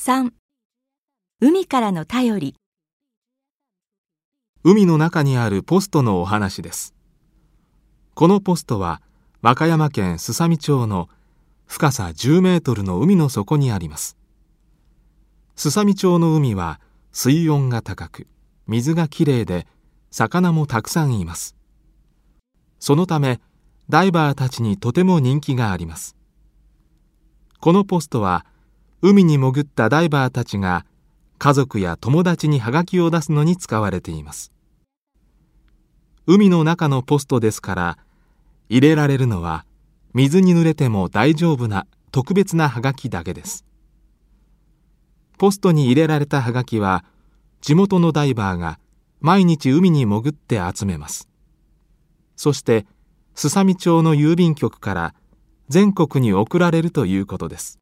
3海からの便り海の中にあるポストのお話です。このポストは和歌山県すさみ町の深さ10メートルの海の底にあります。すさみ町の海は水温が高く、水がきれいで、魚もたくさんいます。そのため、ダイバーたちにとても人気があります。このポストは、海に潜ったダイバーたちが家族や友達にハガキを出すのに使われています。海の中のポストですから、入れられるのは水に濡れても大丈夫な特別なハガキだけです。ポストに入れられたハガキは、地元のダイバーが毎日海に潜って集めます。そして、すさみ町の郵便局から全国に送られるということです。